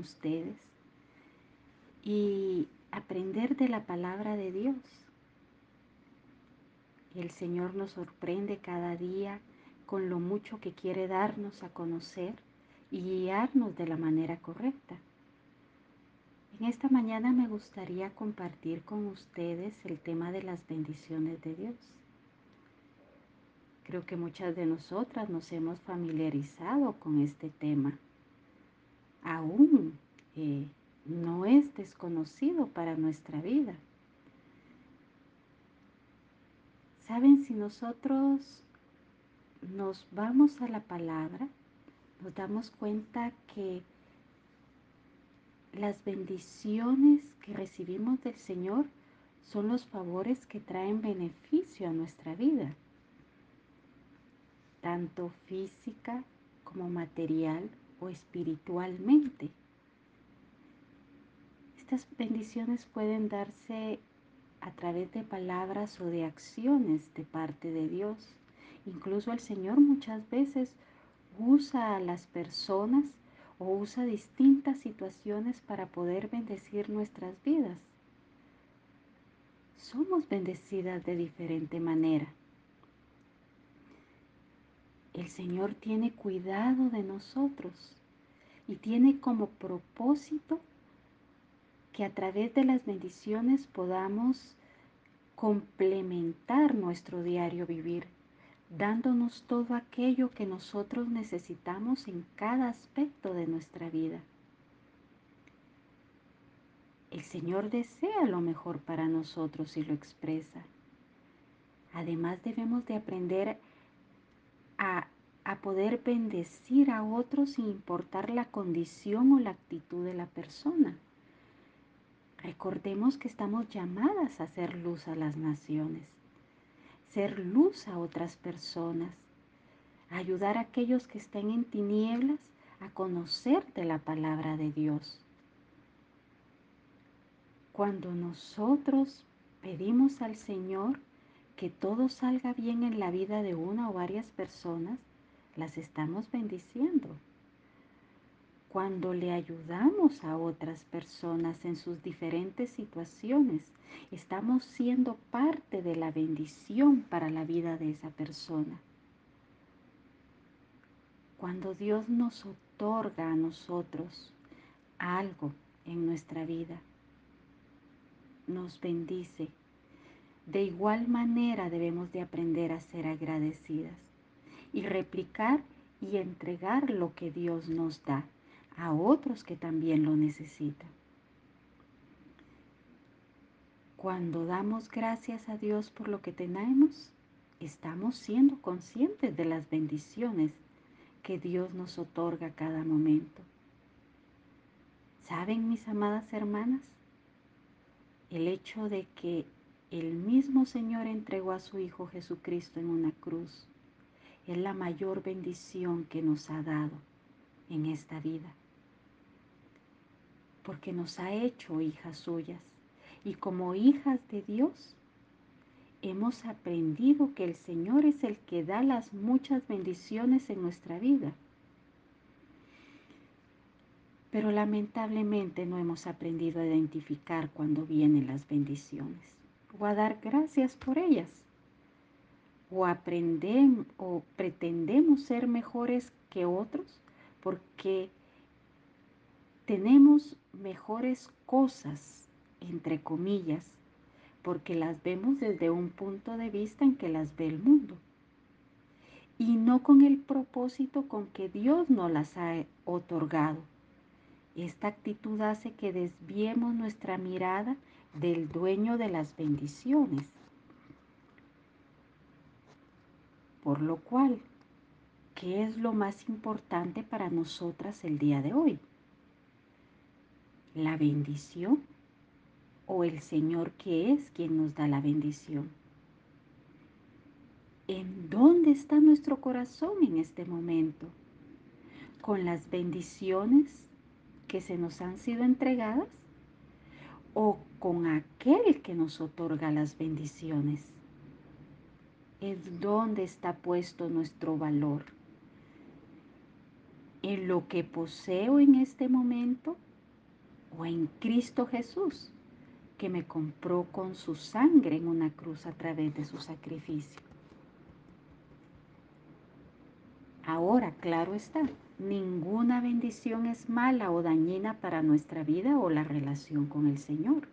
ustedes y aprender de la palabra de Dios. El Señor nos sorprende cada día con lo mucho que quiere darnos a conocer y guiarnos de la manera correcta. En esta mañana me gustaría compartir con ustedes el tema de las bendiciones de Dios. Creo que muchas de nosotras nos hemos familiarizado con este tema. Aún eh, no es desconocido para nuestra vida. Saben, si nosotros nos vamos a la palabra, nos damos cuenta que las bendiciones que recibimos del Señor son los favores que traen beneficio a nuestra vida tanto física como material o espiritualmente. Estas bendiciones pueden darse a través de palabras o de acciones de parte de Dios. Incluso el Señor muchas veces usa a las personas o usa distintas situaciones para poder bendecir nuestras vidas. Somos bendecidas de diferente manera. El Señor tiene cuidado de nosotros y tiene como propósito que a través de las bendiciones podamos complementar nuestro diario vivir, dándonos todo aquello que nosotros necesitamos en cada aspecto de nuestra vida. El Señor desea lo mejor para nosotros y lo expresa. Además debemos de aprender a, poder bendecir a otros sin importar la condición o la actitud de la persona. Recordemos que estamos llamadas a ser luz a las naciones, ser luz a otras personas, ayudar a aquellos que estén en tinieblas a conocer de la palabra de Dios. Cuando nosotros pedimos al Señor que todo salga bien en la vida de una o varias personas, las estamos bendiciendo. Cuando le ayudamos a otras personas en sus diferentes situaciones, estamos siendo parte de la bendición para la vida de esa persona. Cuando Dios nos otorga a nosotros algo en nuestra vida, nos bendice de igual manera debemos de aprender a ser agradecidas y replicar y entregar lo que Dios nos da a otros que también lo necesitan. Cuando damos gracias a Dios por lo que tenemos, estamos siendo conscientes de las bendiciones que Dios nos otorga cada momento. ¿Saben, mis amadas hermanas? El hecho de que el mismo Señor entregó a su Hijo Jesucristo en una cruz. Es la mayor bendición que nos ha dado en esta vida. Porque nos ha hecho hijas suyas. Y como hijas de Dios, hemos aprendido que el Señor es el que da las muchas bendiciones en nuestra vida. Pero lamentablemente no hemos aprendido a identificar cuando vienen las bendiciones o a dar gracias por ellas. O aprendemos o pretendemos ser mejores que otros porque tenemos mejores cosas, entre comillas, porque las vemos desde un punto de vista en que las ve el mundo y no con el propósito con que Dios nos las ha otorgado. Esta actitud hace que desviemos nuestra mirada del dueño de las bendiciones. Por lo cual, ¿qué es lo más importante para nosotras el día de hoy? ¿La bendición o el Señor que es quien nos da la bendición? ¿En dónde está nuestro corazón en este momento? ¿Con las bendiciones que se nos han sido entregadas? o con aquel que nos otorga las bendiciones. es donde está puesto nuestro valor. En lo que poseo en este momento o en Cristo Jesús, que me compró con su sangre en una cruz a través de su sacrificio. Ahora, claro está, ninguna bendición es mala o dañina para nuestra vida o la relación con el Señor.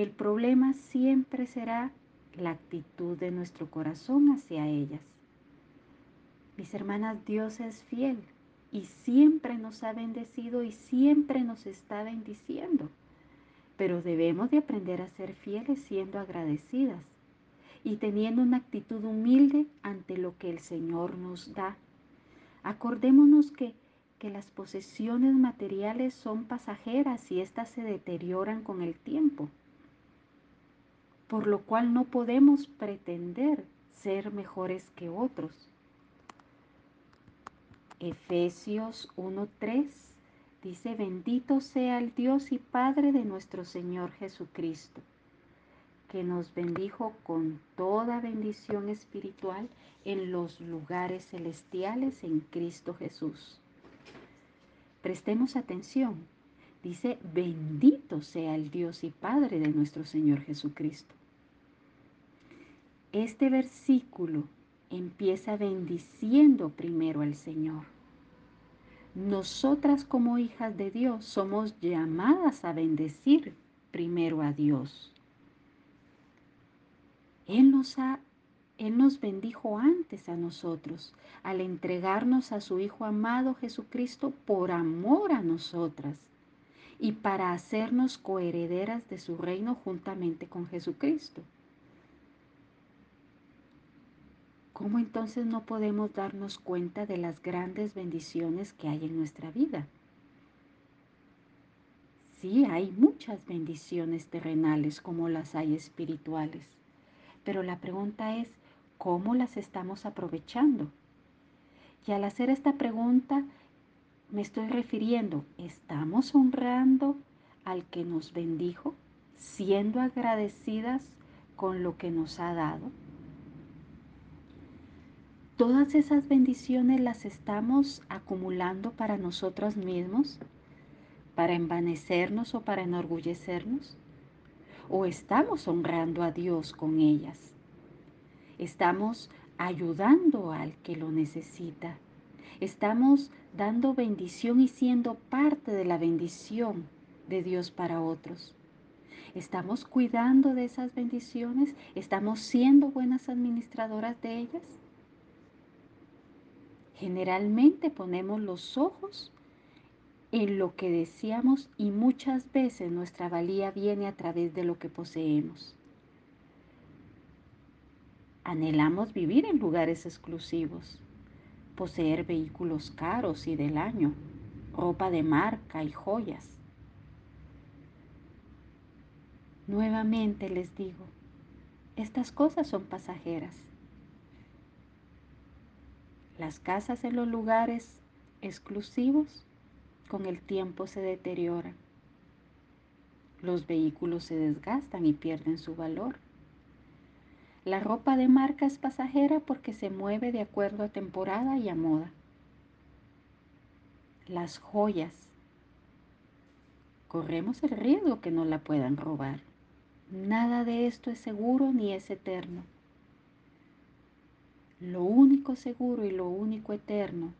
El problema siempre será la actitud de nuestro corazón hacia ellas. Mis hermanas, Dios es fiel y siempre nos ha bendecido y siempre nos está bendiciendo. Pero debemos de aprender a ser fieles siendo agradecidas y teniendo una actitud humilde ante lo que el Señor nos da. Acordémonos que, que las posesiones materiales son pasajeras y éstas se deterioran con el tiempo por lo cual no podemos pretender ser mejores que otros. Efesios 1.3 dice, bendito sea el Dios y Padre de nuestro Señor Jesucristo, que nos bendijo con toda bendición espiritual en los lugares celestiales en Cristo Jesús. Prestemos atención, dice, bendito sea el Dios y Padre de nuestro Señor Jesucristo. Este versículo empieza bendiciendo primero al Señor. Nosotras como hijas de Dios somos llamadas a bendecir primero a Dios. Él nos, ha, Él nos bendijo antes a nosotros al entregarnos a su Hijo amado Jesucristo por amor a nosotras y para hacernos coherederas de su reino juntamente con Jesucristo. ¿Cómo entonces no podemos darnos cuenta de las grandes bendiciones que hay en nuestra vida? Sí, hay muchas bendiciones terrenales como las hay espirituales, pero la pregunta es, ¿cómo las estamos aprovechando? Y al hacer esta pregunta, me estoy refiriendo, ¿estamos honrando al que nos bendijo, siendo agradecidas con lo que nos ha dado? Todas esas bendiciones las estamos acumulando para nosotros mismos, para envanecernos o para enorgullecernos? ¿O estamos honrando a Dios con ellas? ¿Estamos ayudando al que lo necesita? ¿Estamos dando bendición y siendo parte de la bendición de Dios para otros? ¿Estamos cuidando de esas bendiciones? ¿Estamos siendo buenas administradoras de ellas? Generalmente ponemos los ojos en lo que deseamos y muchas veces nuestra valía viene a través de lo que poseemos. Anhelamos vivir en lugares exclusivos, poseer vehículos caros y del año, ropa de marca y joyas. Nuevamente les digo, estas cosas son pasajeras. Las casas en los lugares exclusivos con el tiempo se deterioran. Los vehículos se desgastan y pierden su valor. La ropa de marca es pasajera porque se mueve de acuerdo a temporada y a moda. Las joyas. Corremos el riesgo que no la puedan robar. Nada de esto es seguro ni es eterno. Lo único seguro y lo único eterno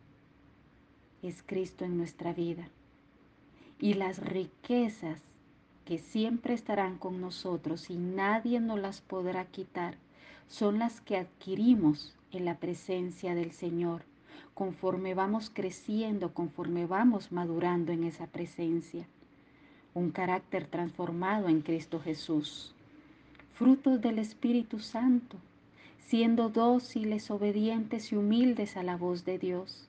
es Cristo en nuestra vida. Y las riquezas que siempre estarán con nosotros y nadie nos las podrá quitar son las que adquirimos en la presencia del Señor, conforme vamos creciendo, conforme vamos madurando en esa presencia. Un carácter transformado en Cristo Jesús. Frutos del Espíritu Santo siendo dóciles, obedientes y humildes a la voz de Dios,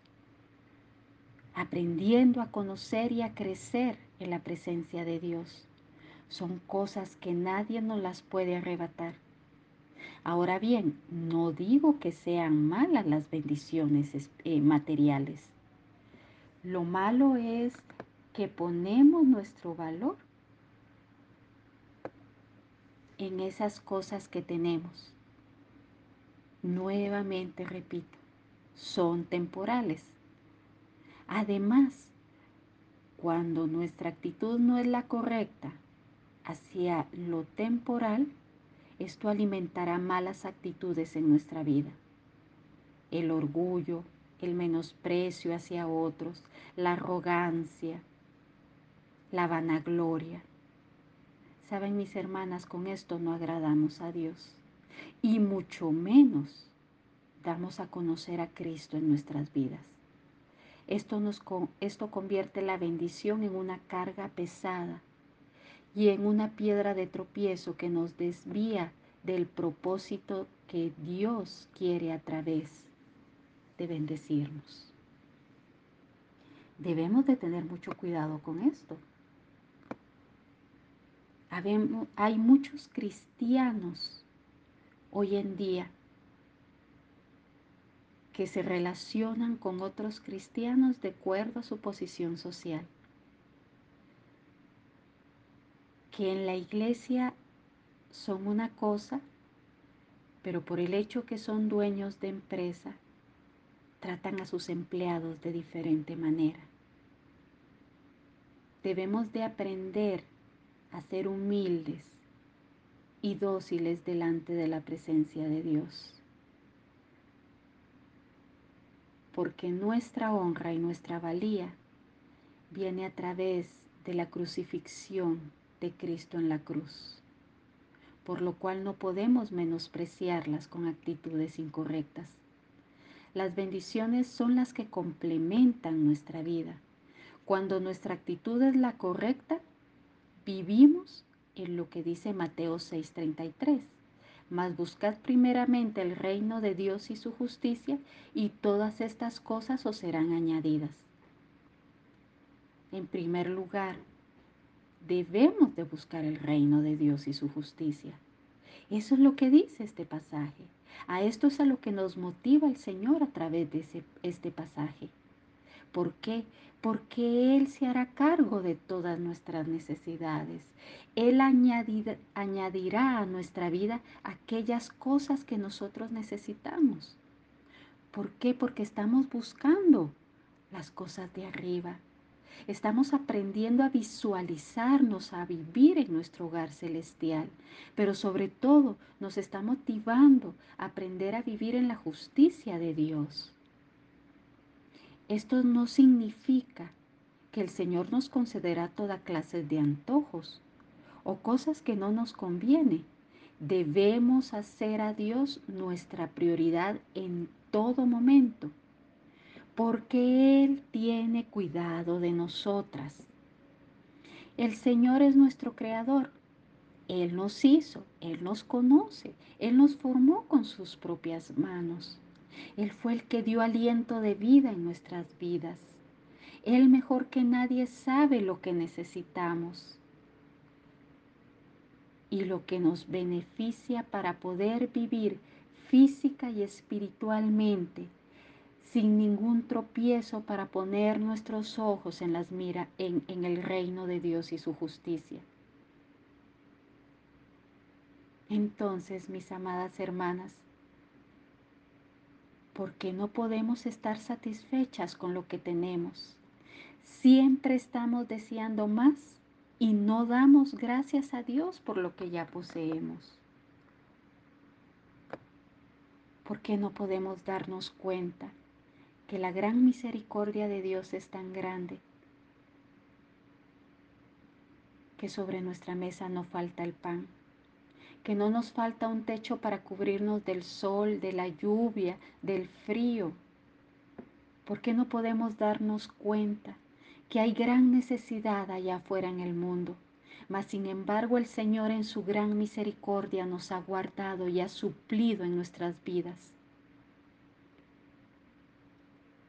aprendiendo a conocer y a crecer en la presencia de Dios. Son cosas que nadie nos las puede arrebatar. Ahora bien, no digo que sean malas las bendiciones eh, materiales. Lo malo es que ponemos nuestro valor en esas cosas que tenemos Nuevamente repito, son temporales. Además, cuando nuestra actitud no es la correcta hacia lo temporal, esto alimentará malas actitudes en nuestra vida. El orgullo, el menosprecio hacia otros, la arrogancia, la vanagloria. Saben mis hermanas, con esto no agradamos a Dios y mucho menos damos a conocer a Cristo en nuestras vidas. Esto, nos, esto convierte la bendición en una carga pesada y en una piedra de tropiezo que nos desvía del propósito que Dios quiere a través de bendecirnos. Debemos de tener mucho cuidado con esto. Hay muchos cristianos hoy en día que se relacionan con otros cristianos de acuerdo a su posición social. Que en la iglesia son una cosa, pero por el hecho que son dueños de empresa, tratan a sus empleados de diferente manera. Debemos de aprender a ser humildes y dóciles delante de la presencia de Dios. Porque nuestra honra y nuestra valía viene a través de la crucifixión de Cristo en la cruz, por lo cual no podemos menospreciarlas con actitudes incorrectas. Las bendiciones son las que complementan nuestra vida. Cuando nuestra actitud es la correcta, vivimos en lo que dice Mateo 6:33. Mas buscad primeramente el reino de Dios y su justicia, y todas estas cosas os serán añadidas. En primer lugar, debemos de buscar el reino de Dios y su justicia. Eso es lo que dice este pasaje. A esto es a lo que nos motiva el Señor a través de este pasaje. ¿Por qué? Porque Él se hará cargo de todas nuestras necesidades. Él añadirá a nuestra vida aquellas cosas que nosotros necesitamos. ¿Por qué? Porque estamos buscando las cosas de arriba. Estamos aprendiendo a visualizarnos, a vivir en nuestro hogar celestial, pero sobre todo nos está motivando a aprender a vivir en la justicia de Dios. Esto no significa que el Señor nos concederá toda clase de antojos o cosas que no nos conviene. Debemos hacer a Dios nuestra prioridad en todo momento porque Él tiene cuidado de nosotras. El Señor es nuestro creador. Él nos hizo, Él nos conoce, Él nos formó con sus propias manos. Él fue el que dio aliento de vida en nuestras vidas. Él mejor que nadie sabe lo que necesitamos y lo que nos beneficia para poder vivir física y espiritualmente sin ningún tropiezo para poner nuestros ojos en las mira en, en el reino de Dios y su justicia. Entonces, mis amadas hermanas, ¿por qué no podemos estar satisfechas con lo que tenemos? Siempre estamos deseando más y no damos gracias a Dios por lo que ya poseemos. ¿Por qué no podemos darnos cuenta que la gran misericordia de Dios es tan grande que sobre nuestra mesa no falta el pan, que no nos falta un techo para cubrirnos del sol, de la lluvia, del frío. ¿Por qué no podemos darnos cuenta que hay gran necesidad allá afuera en el mundo? Mas sin embargo el Señor en su gran misericordia nos ha guardado y ha suplido en nuestras vidas.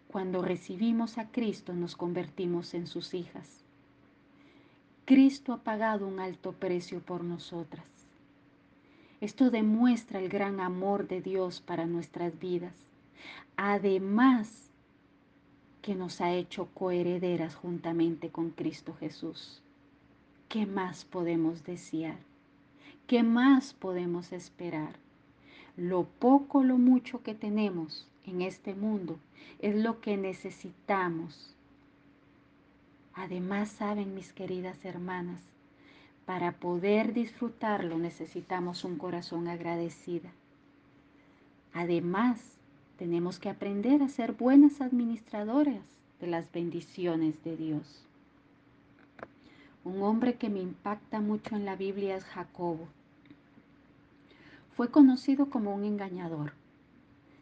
Cuando recibimos a Cristo nos convertimos en sus hijas. Cristo ha pagado un alto precio por nosotras. Esto demuestra el gran amor de Dios para nuestras vidas. Además que nos ha hecho coherederas juntamente con Cristo Jesús. ¿Qué más podemos desear? ¿Qué más podemos esperar? lo poco lo mucho que tenemos en este mundo es lo que necesitamos. Además, saben mis queridas hermanas, para poder disfrutarlo necesitamos un corazón agradecido. Además, tenemos que aprender a ser buenas administradoras de las bendiciones de Dios. Un hombre que me impacta mucho en la Biblia es Jacobo. Fue conocido como un engañador.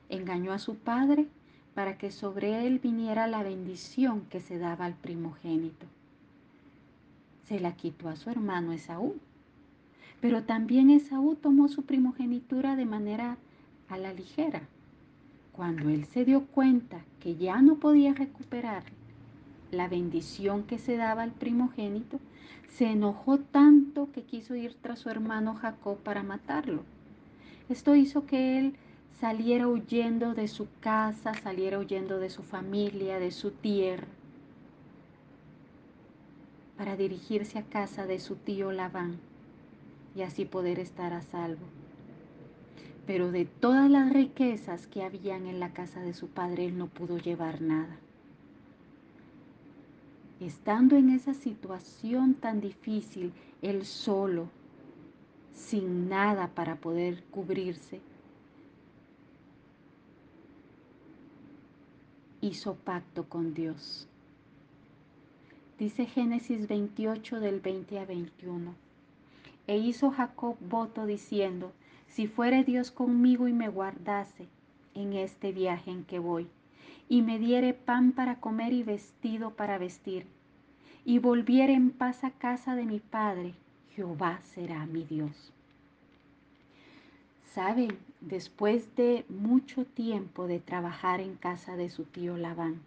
Engañó a su padre para que sobre él viniera la bendición que se daba al primogénito. Se la quitó a su hermano Esaú. Pero también Esaú tomó su primogenitura de manera a la ligera. Cuando él se dio cuenta que ya no podía recuperar la bendición que se daba al primogénito, se enojó tanto que quiso ir tras su hermano Jacob para matarlo. Esto hizo que él saliera huyendo de su casa, saliera huyendo de su familia, de su tierra, para dirigirse a casa de su tío Labán y así poder estar a salvo. Pero de todas las riquezas que habían en la casa de su padre, él no pudo llevar nada. Estando en esa situación tan difícil, él solo, sin nada para poder cubrirse, hizo pacto con Dios. Dice Génesis 28 del 20 a 21. E hizo Jacob voto diciendo, si fuere Dios conmigo y me guardase en este viaje en que voy, y me diere pan para comer y vestido para vestir, y volviere en paz a casa de mi padre, Jehová será mi Dios. Saben, después de mucho tiempo de trabajar en casa de su tío Labán,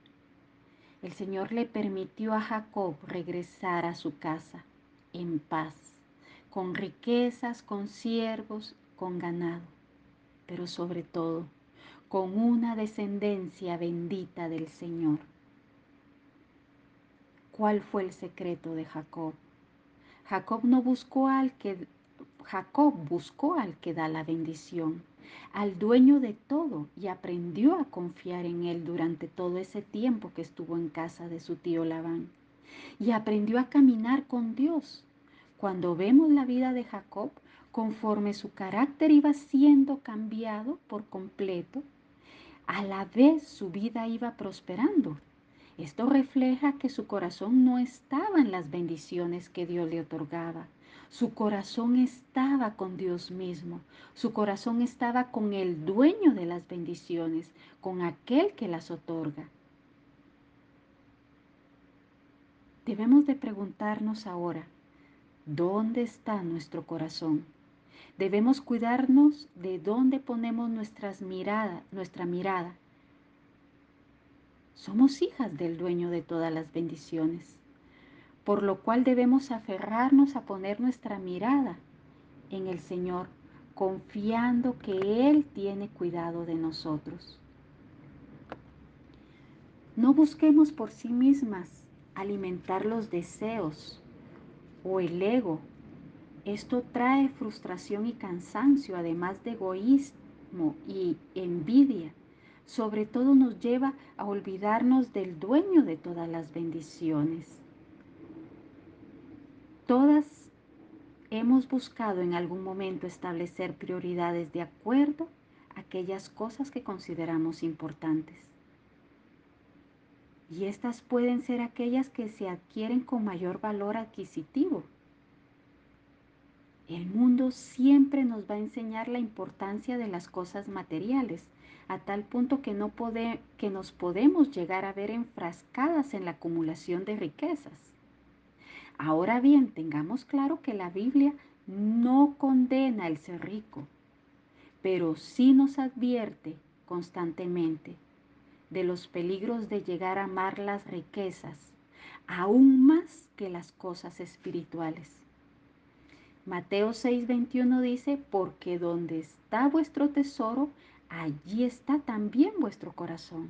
el Señor le permitió a Jacob regresar a su casa en paz, con riquezas, con siervos, con ganado, pero sobre todo con una descendencia bendita del Señor. ¿Cuál fue el secreto de Jacob? Jacob no buscó al que Jacob buscó al que da la bendición, al dueño de todo, y aprendió a confiar en él durante todo ese tiempo que estuvo en casa de su tío Labán. Y aprendió a caminar con Dios. Cuando vemos la vida de Jacob, conforme su carácter iba siendo cambiado por completo, a la vez su vida iba prosperando. Esto refleja que su corazón no estaba en las bendiciones que Dios le otorgaba, su corazón estaba con Dios mismo. Su corazón estaba con el dueño de las bendiciones, con aquel que las otorga. Debemos de preguntarnos ahora, ¿dónde está nuestro corazón? Debemos cuidarnos de dónde ponemos nuestras miradas, nuestra mirada. Somos hijas del dueño de todas las bendiciones por lo cual debemos aferrarnos a poner nuestra mirada en el Señor, confiando que Él tiene cuidado de nosotros. No busquemos por sí mismas alimentar los deseos o el ego. Esto trae frustración y cansancio, además de egoísmo y envidia. Sobre todo nos lleva a olvidarnos del dueño de todas las bendiciones. Todas hemos buscado en algún momento establecer prioridades de acuerdo a aquellas cosas que consideramos importantes. Y estas pueden ser aquellas que se adquieren con mayor valor adquisitivo. El mundo siempre nos va a enseñar la importancia de las cosas materiales, a tal punto que, no que nos podemos llegar a ver enfrascadas en la acumulación de riquezas. Ahora bien, tengamos claro que la Biblia no condena el ser rico, pero sí nos advierte constantemente de los peligros de llegar a amar las riquezas aún más que las cosas espirituales. Mateo 6:21 dice, porque donde está vuestro tesoro, allí está también vuestro corazón.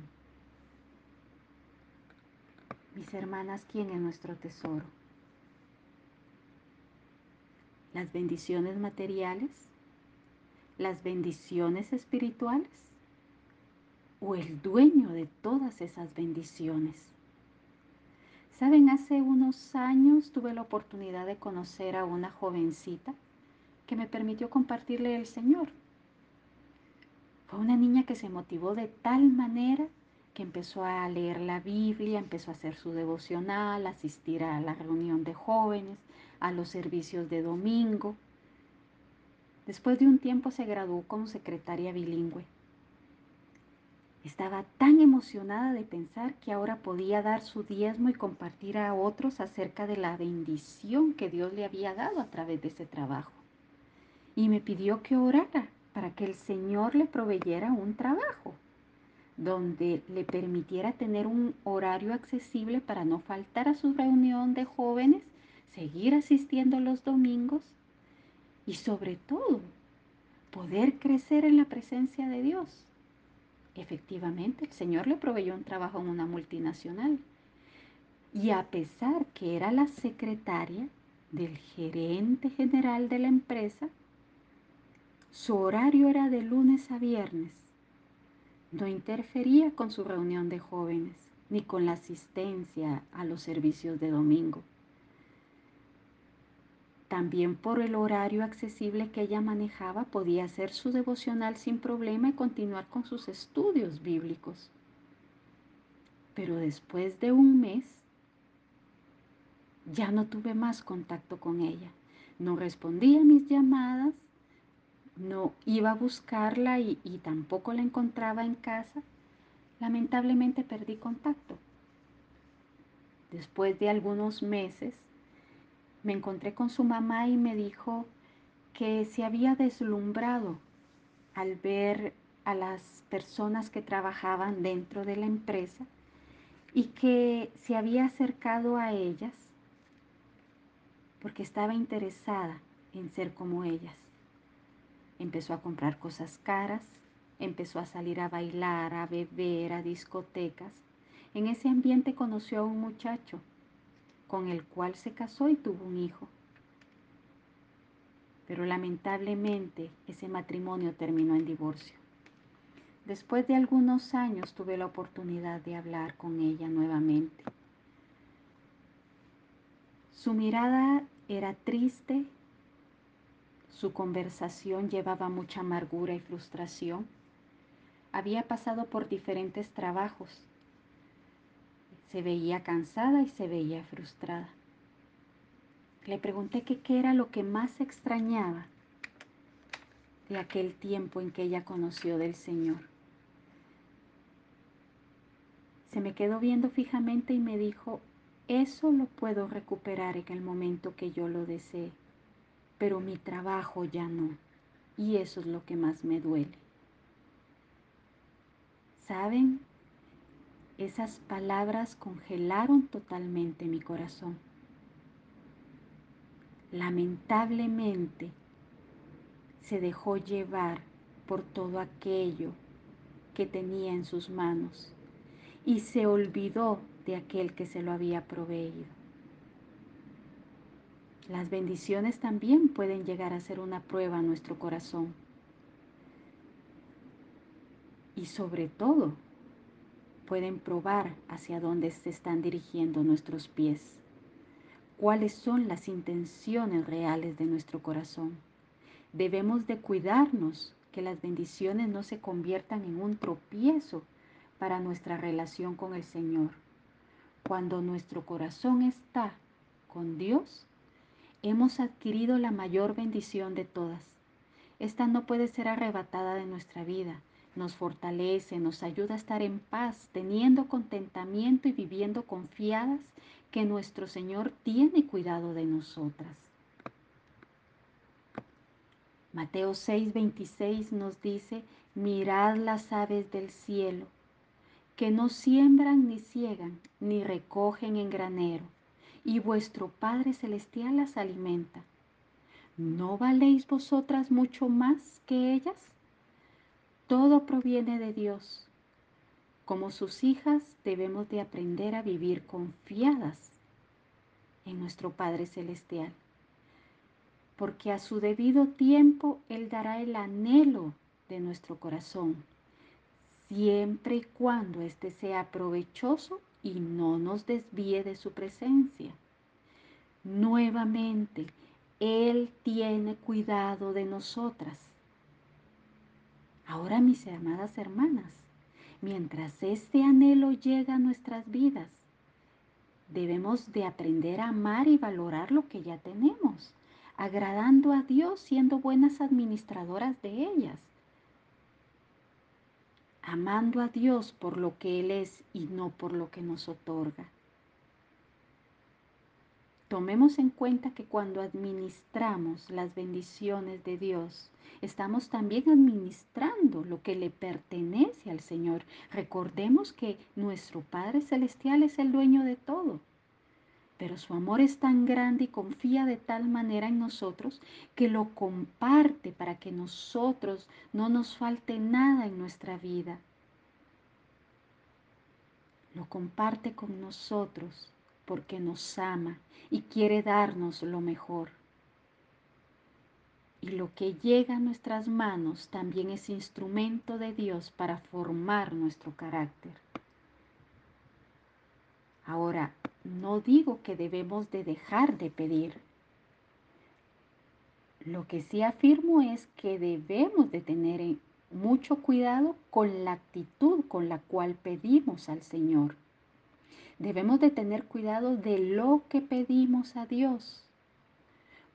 Mis hermanas, ¿quién es nuestro tesoro? Las bendiciones materiales, las bendiciones espirituales o el dueño de todas esas bendiciones. Saben, hace unos años tuve la oportunidad de conocer a una jovencita que me permitió compartirle el Señor. Fue una niña que se motivó de tal manera que empezó a leer la Biblia, empezó a hacer su devocional, asistir a la reunión de jóvenes, a los servicios de domingo. Después de un tiempo se graduó como secretaria bilingüe. Estaba tan emocionada de pensar que ahora podía dar su diezmo y compartir a otros acerca de la bendición que Dios le había dado a través de ese trabajo. Y me pidió que orara para que el Señor le proveyera un trabajo donde le permitiera tener un horario accesible para no faltar a su reunión de jóvenes, seguir asistiendo los domingos y sobre todo poder crecer en la presencia de Dios. Efectivamente, el Señor le proveyó un trabajo en una multinacional. Y a pesar que era la secretaria del gerente general de la empresa, su horario era de lunes a viernes no interfería con su reunión de jóvenes ni con la asistencia a los servicios de domingo. También por el horario accesible que ella manejaba podía hacer su devocional sin problema y continuar con sus estudios bíblicos. Pero después de un mes ya no tuve más contacto con ella. No respondía a mis llamadas no iba a buscarla y, tampoco la encontraba en casa, lamentablemente perdí contacto. Después de algunos meses, me encontré con su mamá y me dijo que se había deslumbrado al ver a las personas que trabajaban dentro de la empresa y que se había acercado a ellas porque estaba interesada en ser como ellas. Empezó a comprar cosas caras, empezó a salir a bailar, a beber, a discotecas. En ese ambiente conoció a un muchacho con el cual se casó y tuvo un hijo. Pero lamentablemente ese matrimonio terminó en divorcio. Después de algunos años tuve la oportunidad de hablar con ella nuevamente. Su mirada era triste su conversación llevaba mucha amargura y frustración. Había pasado por diferentes trabajos. Se veía cansada y se veía frustrada. Le pregunté qué era lo que más extrañaba de aquel tiempo en que ella conoció del Señor. Se me quedó viendo fijamente y me dijo, eso lo puedo recuperar en el momento que yo lo desee pero mi trabajo ya no. Y eso es lo que más me duele. ¿Saben? Esas palabras congelaron totalmente mi corazón. Lamentablemente se dejó llevar por todo aquello que tenía en sus manos y se olvidó de aquel que se lo había proveído. Las bendiciones también pueden llegar a ser una prueba a nuestro corazón. Y sobre todo, pueden probar hacia dónde se están dirigiendo nuestros pies. Cuáles son las intenciones reales de nuestro corazón. Debemos de cuidarnos que las bendiciones no se conviertan en un tropiezo para nuestra relación con el Señor. Cuando nuestro corazón está con Dios, hemos adquirido la mayor bendición de todas. Esta no puede ser arrebatada de nuestra vida. Nos fortalece, nos ayuda a estar en paz, teniendo contentamiento y viviendo confiadas que nuestro Señor tiene cuidado de nosotras. Mateo 6:26 nos dice, mirad las aves del cielo, que no siembran ni ciegan, ni recogen en granero y vuestro Padre Celestial las alimenta. ¿No valéis vosotras mucho más que ellas? Todo proviene de Dios. Como sus hijas debemos de aprender a vivir confiadas en nuestro Padre Celestial. porque a su debido tiempo Él dará el anhelo de nuestro corazón, siempre y cuando éste sea provechoso y no nos desvíe de su presencia. Nuevamente, Él tiene cuidado de nosotras. Ahora, mis amadas hermanas, mientras este anhelo llega a nuestras vidas, debemos de aprender a amar y valorar lo que ya tenemos, agradando a Dios, siendo buenas administradoras de ellas, amando a Dios por lo que Él es y no por lo que nos otorga. Tomemos en cuenta que cuando administramos las bendiciones de Dios, estamos también administrando lo que le pertenece al Señor. Recordemos que nuestro Padre Celestial es el dueño de todo. Pero su amor es tan grande y confía de tal manera en nosotros que lo comparte para que nosotros no nos falte nada en nuestra vida. Lo comparte con nosotros porque nos ama y quiere darnos lo mejor. Y lo que llega a nuestras manos también es instrumento de Dios para formar nuestro carácter. Ahora, no digo que debemos de dejar de pedir. Lo que sí afirmo es que debemos de tener mucho cuidado con la actitud con la cual pedimos al Señor. Debemos de tener cuidado de lo que pedimos a Dios,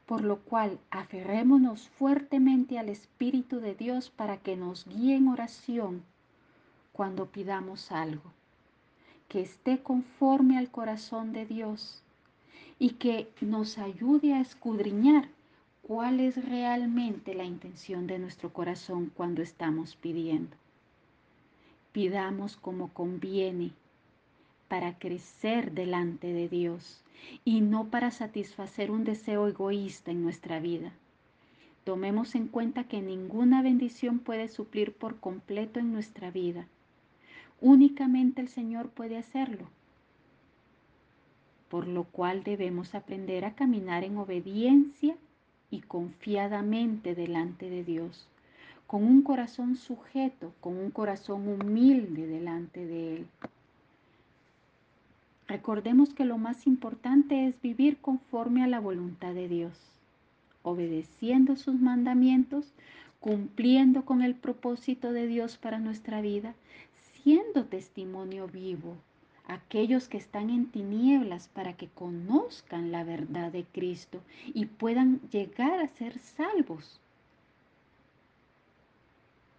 por lo cual aferrémonos fuertemente al Espíritu de Dios para que nos guíe en oración cuando pidamos algo que esté conforme al corazón de Dios y que nos ayude a escudriñar cuál es realmente la intención de nuestro corazón cuando estamos pidiendo. Pidamos como conviene para crecer delante de Dios y no para satisfacer un deseo egoísta en nuestra vida. Tomemos en cuenta que ninguna bendición puede suplir por completo en nuestra vida Únicamente el Señor puede hacerlo, por lo cual debemos aprender a caminar en obediencia y confiadamente delante de Dios, con un corazón sujeto, con un corazón humilde delante de Él. Recordemos que lo más importante es vivir conforme a la voluntad de Dios, obedeciendo sus mandamientos, cumpliendo con el propósito de Dios para nuestra vida, siendo testimonio vivo aquellos que están en tinieblas para que conozcan la verdad de Cristo y puedan llegar a ser salvos.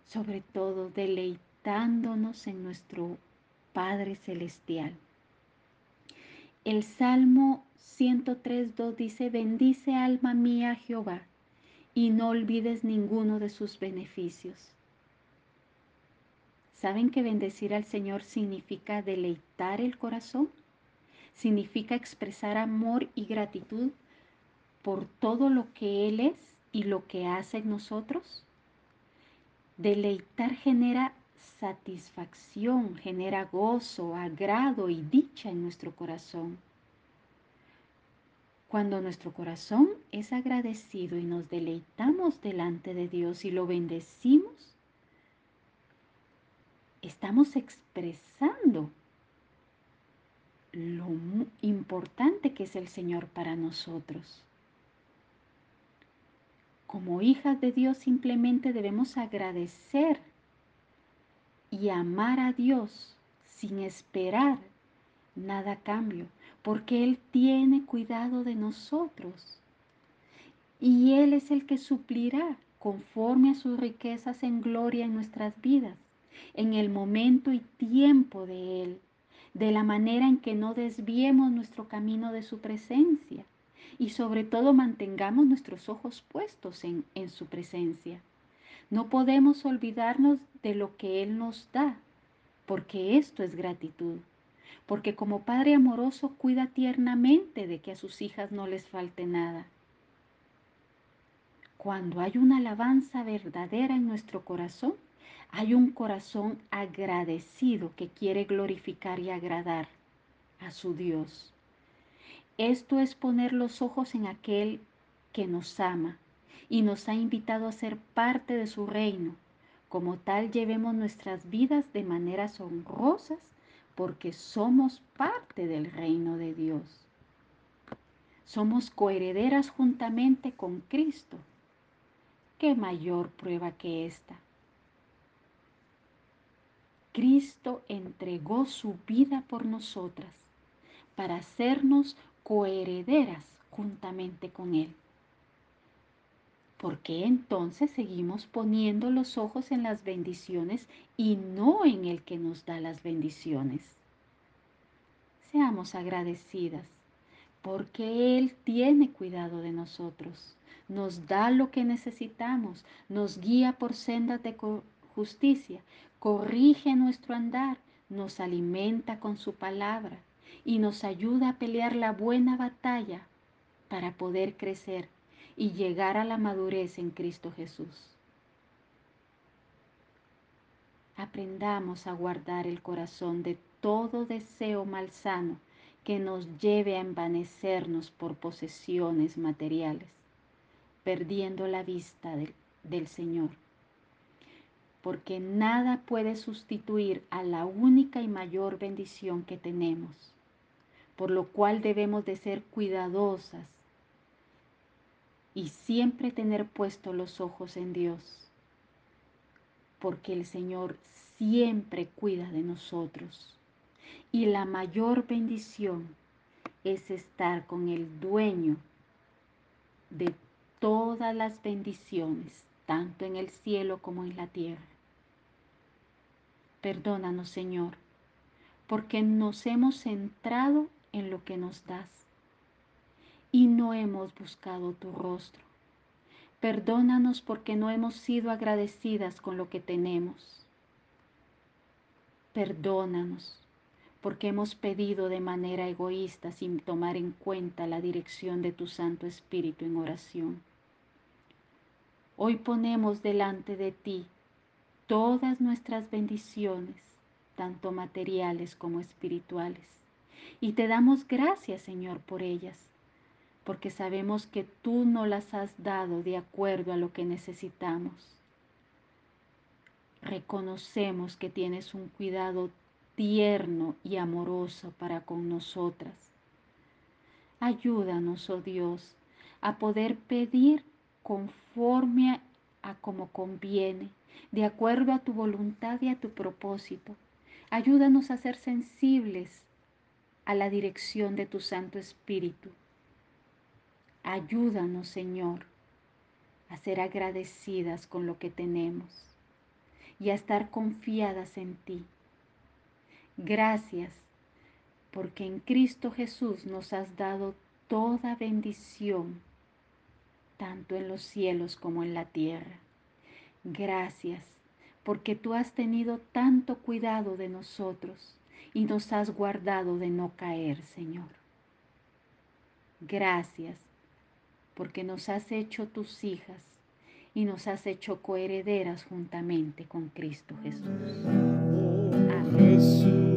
Sobre todo deleitándonos en nuestro Padre Celestial. El Salmo 103.2 dice, bendice alma mía Jehová y no olvides ninguno de sus beneficios. ¿Saben que bendecir al Señor significa deleitar el corazón? Significa expresar amor y gratitud por todo lo que Él es y lo que hace en nosotros. Deleitar genera satisfacción, genera gozo, agrado y dicha en nuestro corazón. Cuando nuestro corazón es agradecido y nos deleitamos delante de Dios y lo bendecimos, estamos expresando lo importante que es el Señor para nosotros. Como hijas de Dios simplemente debemos agradecer y amar a Dios sin esperar nada a cambio, porque Él tiene cuidado de nosotros y Él es el que suplirá conforme a sus riquezas en gloria en nuestras vidas en el momento y tiempo de Él, de la manera en que no desviemos nuestro camino de su presencia y sobre todo mantengamos nuestros ojos puestos en, en su presencia. No podemos olvidarnos de lo que Él nos da, porque esto es gratitud, porque como Padre amoroso cuida tiernamente de que a sus hijas no les falte nada. Cuando hay una alabanza verdadera en nuestro corazón, hay un corazón agradecido que quiere glorificar y agradar a su Dios. Esto es poner los ojos en aquel que nos ama y nos ha invitado a ser parte de su reino. Como tal, llevemos nuestras vidas de maneras honrosas porque somos parte del reino de Dios. Somos coherederas juntamente con Cristo. ¿Qué mayor prueba que esta? Cristo entregó su vida por nosotras para hacernos coherederas juntamente con Él. ¿Por qué entonces seguimos poniendo los ojos en las bendiciones y no en el que nos da las bendiciones? Seamos agradecidas porque Él tiene cuidado de nosotros, nos da lo que necesitamos, nos guía por sendas de justicia, corrige nuestro andar, nos alimenta con su palabra y nos ayuda a pelear la buena batalla para poder crecer y llegar a la madurez en Cristo Jesús. Aprendamos a guardar el corazón de todo deseo malsano que nos lleve a envanecernos por posesiones materiales, perdiendo la vista del, del Señor. Porque nada puede sustituir a la única y mayor bendición que tenemos, por lo cual debemos de ser cuidadosas y siempre tener puestos los ojos en Dios, porque el Señor siempre cuida de nosotros. Y la mayor bendición es estar con el dueño de todas las bendiciones, tanto en el cielo como en la tierra. Perdónanos, Señor, porque nos hemos centrado en lo que nos das y no hemos buscado tu rostro. Perdónanos porque no hemos sido agradecidas con lo que tenemos. Perdónanos porque hemos pedido de manera egoísta sin tomar en cuenta la dirección de tu Santo Espíritu en oración. Hoy ponemos delante de ti todas nuestras bendiciones, tanto materiales como espirituales, y te damos gracias, Señor, por ellas porque sabemos que tú no las has dado de acuerdo a lo que necesitamos. Reconocemos que tienes un cuidado tierno y amoroso para con nosotras. Ayúdanos, oh Dios, a poder pedir conforme a, como conviene, de acuerdo a tu voluntad y a tu propósito. Ayúdanos a ser sensibles a la dirección de tu Santo Espíritu Ayúdanos, Señor, a ser agradecidas con lo que tenemos y a estar confiadas en ti. Gracias porque en Cristo Jesús nos has dado toda bendición, tanto en los cielos como en la tierra. Gracias porque tú has tenido tanto cuidado de nosotros y nos has guardado de no caer, Señor. Gracias porque nos has hecho tus hijas y nos has hecho coherederas juntamente con Cristo Jesús. Amén.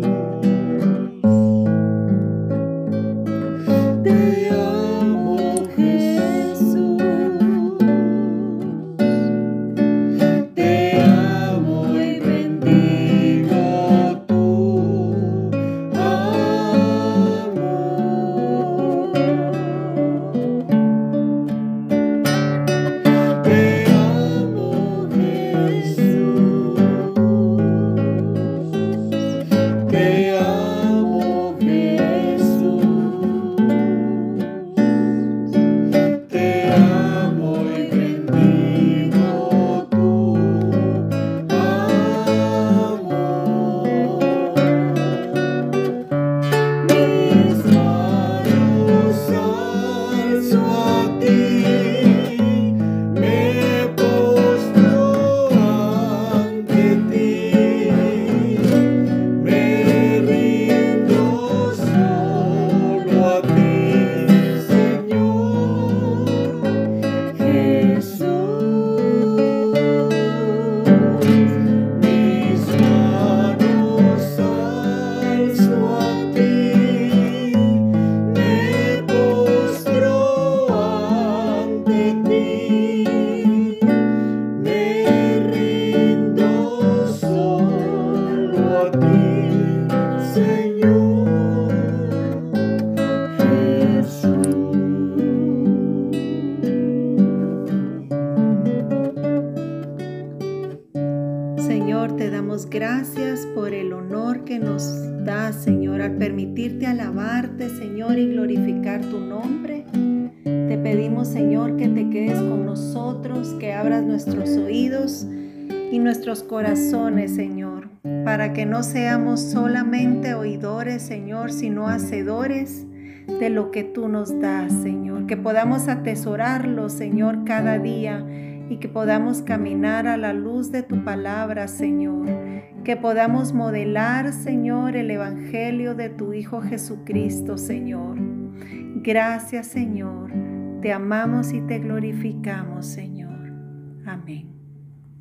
Corazones, Señor, para que no seamos solamente oidores, Señor, sino hacedores de lo que tú nos das, Señor, que podamos atesorarlo, Señor, cada día y que podamos caminar a la luz de tu palabra, Señor. Que podamos modelar, Señor, el Evangelio de tu Hijo Jesucristo, Señor. Gracias, Señor. Te amamos y te glorificamos, Señor. Amén.